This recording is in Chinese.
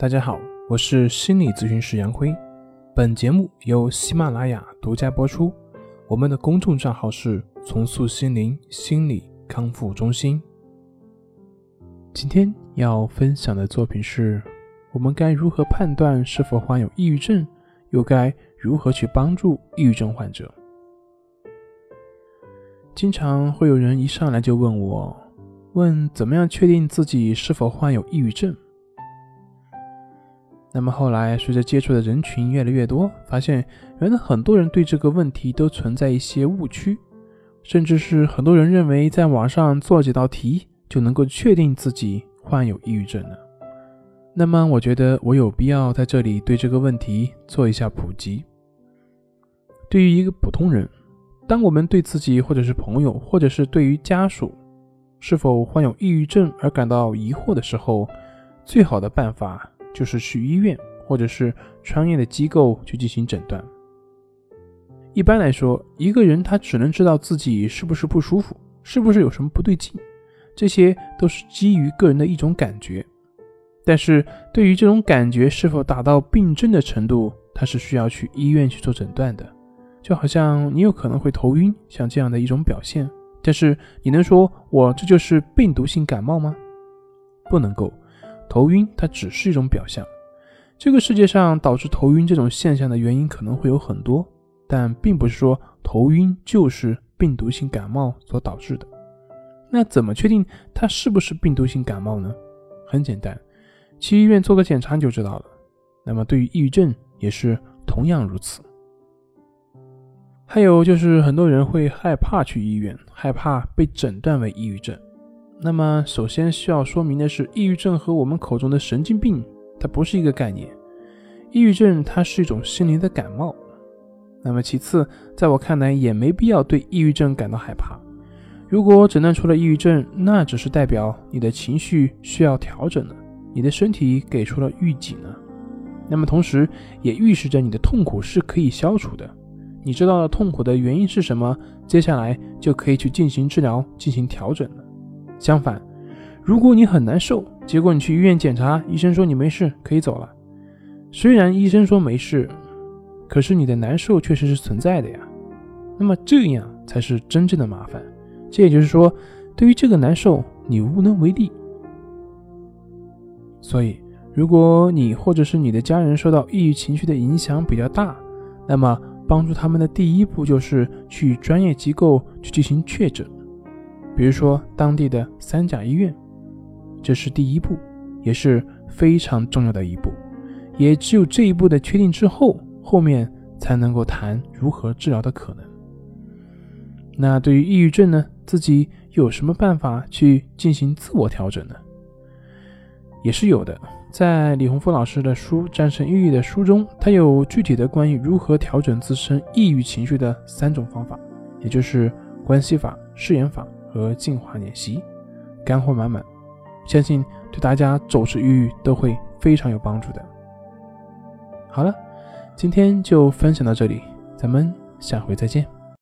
大家好，我是心理咨询师杨辉。本节目由喜马拉雅独家播出。我们的公众账号是“重塑心灵心理康复中心”。今天要分享的作品是：我们该如何判断是否患有抑郁症？又该如何去帮助抑郁症患者？经常会有人一上来就问我，问怎么样确定自己是否患有抑郁症？那么后来，随着接触的人群越来越多，发现原来很多人对这个问题都存在一些误区，甚至是很多人认为在网上做几道题就能够确定自己患有抑郁症了。那么，我觉得我有必要在这里对这个问题做一下普及。对于一个普通人，当我们对自己或者是朋友，或者是对于家属是否患有抑郁症而感到疑惑的时候，最好的办法。就是去医院或者是专业的机构去进行诊断。一般来说，一个人他只能知道自己是不是不舒服，是不是有什么不对劲，这些都是基于个人的一种感觉。但是对于这种感觉是否达到病症的程度，他是需要去医院去做诊断的。就好像你有可能会头晕，像这样的一种表现，但是你能说我这就是病毒性感冒吗？不能够。头晕，它只是一种表象。这个世界上导致头晕这种现象的原因可能会有很多，但并不是说头晕就是病毒性感冒所导致的。那怎么确定它是不是病毒性感冒呢？很简单，去医院做个检查就知道了。那么对于抑郁症也是同样如此。还有就是很多人会害怕去医院，害怕被诊断为抑郁症。那么，首先需要说明的是，抑郁症和我们口中的神经病，它不是一个概念。抑郁症它是一种心灵的感冒。那么，其次，在我看来，也没必要对抑郁症感到害怕。如果诊断出了抑郁症，那只是代表你的情绪需要调整了，你的身体给出了预警了。那么，同时也预示着你的痛苦是可以消除的。你知道了痛苦的原因是什么，接下来就可以去进行治疗，进行调整了。相反，如果你很难受，结果你去医院检查，医生说你没事，可以走了。虽然医生说没事，可是你的难受确实是存在的呀。那么这样才是真正的麻烦。这也就是说，对于这个难受，你无能为力。所以，如果你或者是你的家人受到抑郁情绪的影响比较大，那么帮助他们的第一步就是去专业机构去进行确诊。比如说当地的三甲医院，这是第一步，也是非常重要的一步。也只有这一步的确定之后，后面才能够谈如何治疗的可能。那对于抑郁症呢，自己有什么办法去进行自我调整呢？也是有的，在李洪福老师的书《战胜抑郁》的书中，他有具体的关于如何调整自身抑郁情绪的三种方法，也就是关系法、誓言法。和进化练习，干货满满，相信对大家走出抑郁都会非常有帮助的。好了，今天就分享到这里，咱们下回再见。